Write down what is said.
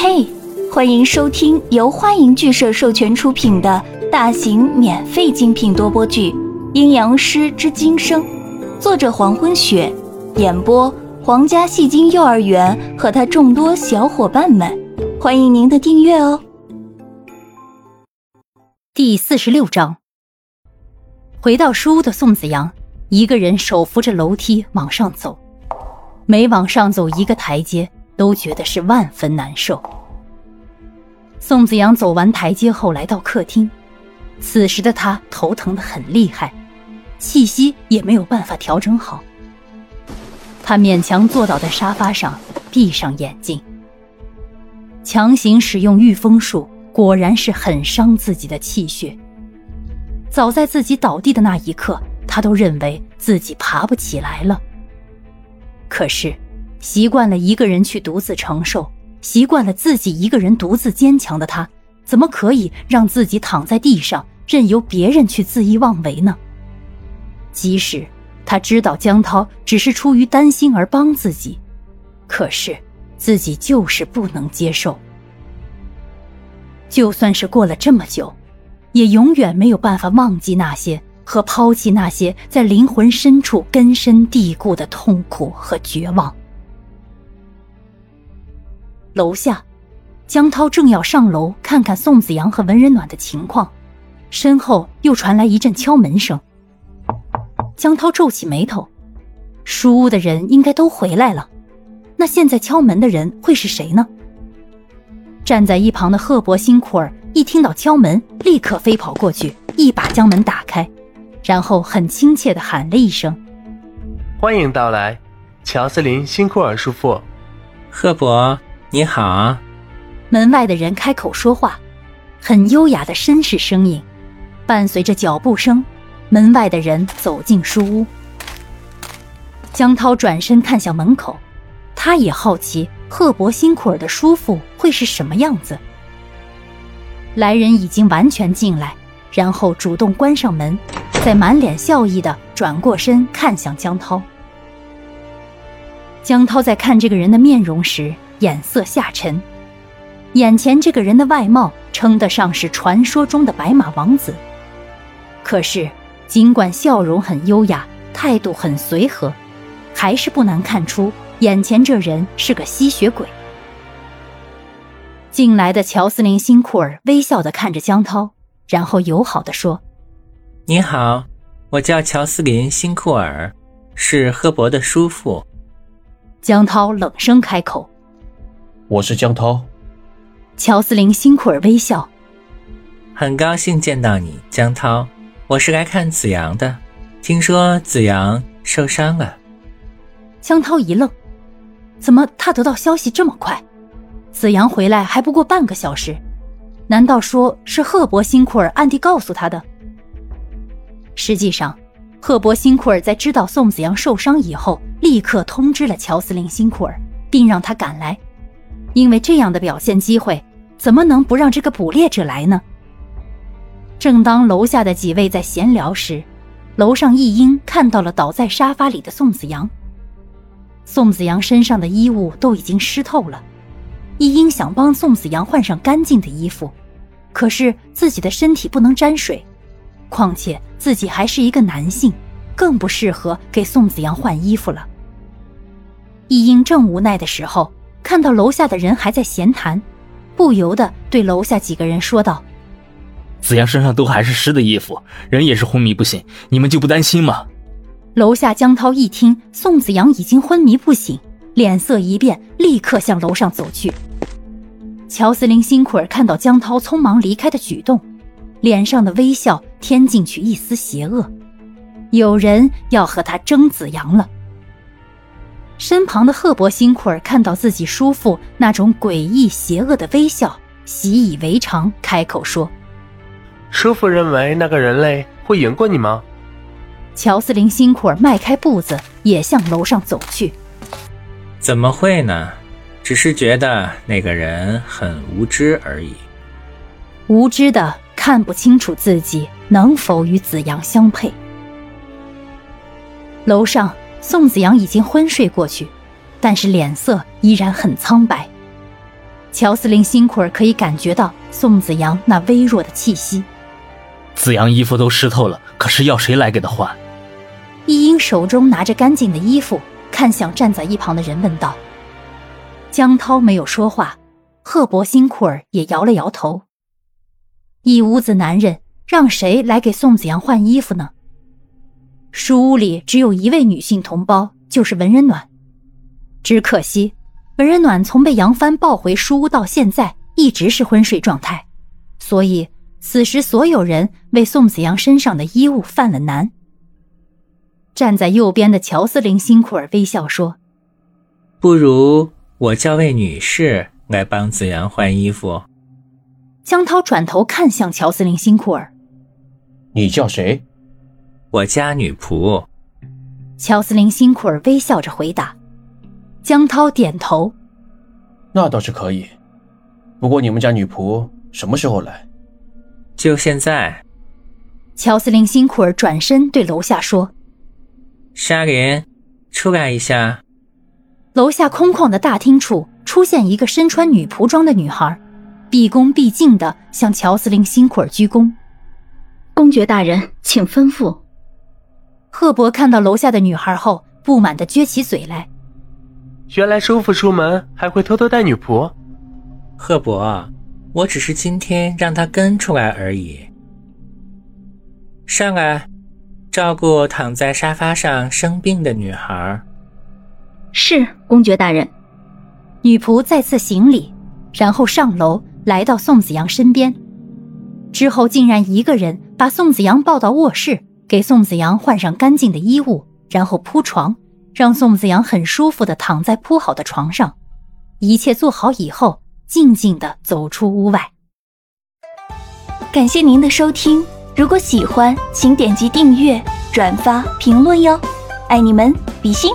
嘿，欢迎收听由欢迎剧社授权出品的大型免费精品多播剧《阴阳师之今生》，作者黄昏雪，演播皇家戏精幼儿园和他众多小伙伴们，欢迎您的订阅哦。第四十六章，回到书屋的宋子阳，一个人手扶着楼梯往上走，每往上走一个台阶。都觉得是万分难受。宋子阳走完台阶后来到客厅，此时的他头疼的很厉害，气息也没有办法调整好。他勉强坐倒在沙发上，闭上眼睛。强行使用御风术，果然是很伤自己的气血。早在自己倒地的那一刻，他都认为自己爬不起来了。可是。习惯了一个人去独自承受，习惯了自己一个人独自坚强的他，怎么可以让自己躺在地上，任由别人去恣意妄为呢？即使他知道江涛只是出于担心而帮自己，可是自己就是不能接受。就算是过了这么久，也永远没有办法忘记那些和抛弃那些在灵魂深处根深蒂固的痛苦和绝望。楼下，江涛正要上楼看看宋子阳和文人暖的情况，身后又传来一阵敲门声。江涛皱起眉头，书屋的人应该都回来了，那现在敲门的人会是谁呢？站在一旁的赫伯辛库尔一听到敲门，立刻飞跑过去，一把将门打开，然后很亲切地喊了一声：“欢迎到来，乔斯林辛库尔叔父，赫伯。”你好，门外的人开口说话，很优雅的绅士声音，伴随着脚步声，门外的人走进书屋。江涛转身看向门口，他也好奇赫伯辛库尔的叔父会是什么样子。来人已经完全进来，然后主动关上门，再满脸笑意的转过身看向江涛。江涛在看这个人的面容时。眼色下沉，眼前这个人的外貌称得上是传说中的白马王子。可是，尽管笑容很优雅，态度很随和，还是不难看出眼前这人是个吸血鬼。进来的乔斯林辛库尔微笑的看着江涛，然后友好的说：“你好，我叫乔斯林辛库尔，是赫伯的叔父。”江涛冷声开口。我是江涛，乔斯林辛库尔微笑，很高兴见到你，江涛。我是来看子阳的，听说子阳受伤了。江涛一愣，怎么他得到消息这么快？子阳回来还不过半个小时，难道说是赫伯辛库尔暗地告诉他的？实际上，赫伯辛库尔在知道宋子阳受伤以后，立刻通知了乔斯林辛库尔，并让他赶来。因为这样的表现机会，怎么能不让这个捕猎者来呢？正当楼下的几位在闲聊时，楼上一英看到了倒在沙发里的宋子阳。宋子阳身上的衣物都已经湿透了，一英想帮宋子阳换上干净的衣服，可是自己的身体不能沾水，况且自己还是一个男性，更不适合给宋子阳换衣服了。一英正无奈的时候。看到楼下的人还在闲谈，不由得对楼下几个人说道：“子阳身上都还是湿的衣服，人也是昏迷不醒，你们就不担心吗？”楼下江涛一听宋子阳已经昏迷不醒，脸色一变，立刻向楼上走去。乔斯林辛苦尔看到江涛匆忙离开的举动，脸上的微笑添进去一丝邪恶，有人要和他争子阳了。身旁的赫伯辛库尔看到自己叔父那种诡异邪恶的微笑，习以为常，开口说：“叔父认为那个人类会赢过你吗？”乔斯林辛库尔迈开步子，也向楼上走去。“怎么会呢？只是觉得那个人很无知而已。无知的看不清楚自己能否与子阳相配。”楼上。宋子阳已经昏睡过去，但是脸色依然很苍白。乔司令辛苦儿可以感觉到宋子阳那微弱的气息。子阳衣服都湿透了，可是要谁来给他换？一英手中拿着干净的衣服，看向站在一旁的人问道。江涛没有说话，赫伯辛库尔也摇了摇头。一屋子男人，让谁来给宋子阳换衣服呢？书屋里只有一位女性同胞，就是文人暖。只可惜，文人暖从被杨帆抱回书屋到现在，一直是昏睡状态，所以此时所有人为宋子阳身上的衣物犯了难。站在右边的乔司令辛库尔微笑说：“不如我叫位女士来帮子阳换衣服。”江涛转头看向乔司令辛库尔：“你叫谁？”我家女仆，乔斯林辛库尔微笑着回答。江涛点头：“那倒是可以，不过你们家女仆什么时候来？”就现在。乔斯林辛库尔转身对楼下说：“沙林，出来一下。”楼下空旷的大厅处出现一个身穿女仆装的女孩，毕恭毕敬地向乔斯林辛库尔鞠躬：“公爵大人，请吩咐。”赫伯看到楼下的女孩后，不满的撅起嘴来。原来叔父出门还会偷偷带女仆。赫伯，我只是今天让他跟出来而已。上来，照顾躺在沙发上生病的女孩。是，公爵大人。女仆再次行礼，然后上楼来到宋子阳身边，之后竟然一个人把宋子阳抱到卧室。给宋子阳换上干净的衣物，然后铺床，让宋子阳很舒服的躺在铺好的床上。一切做好以后，静静的走出屋外。感谢您的收听，如果喜欢，请点击订阅、转发、评论哟，爱你们，比心。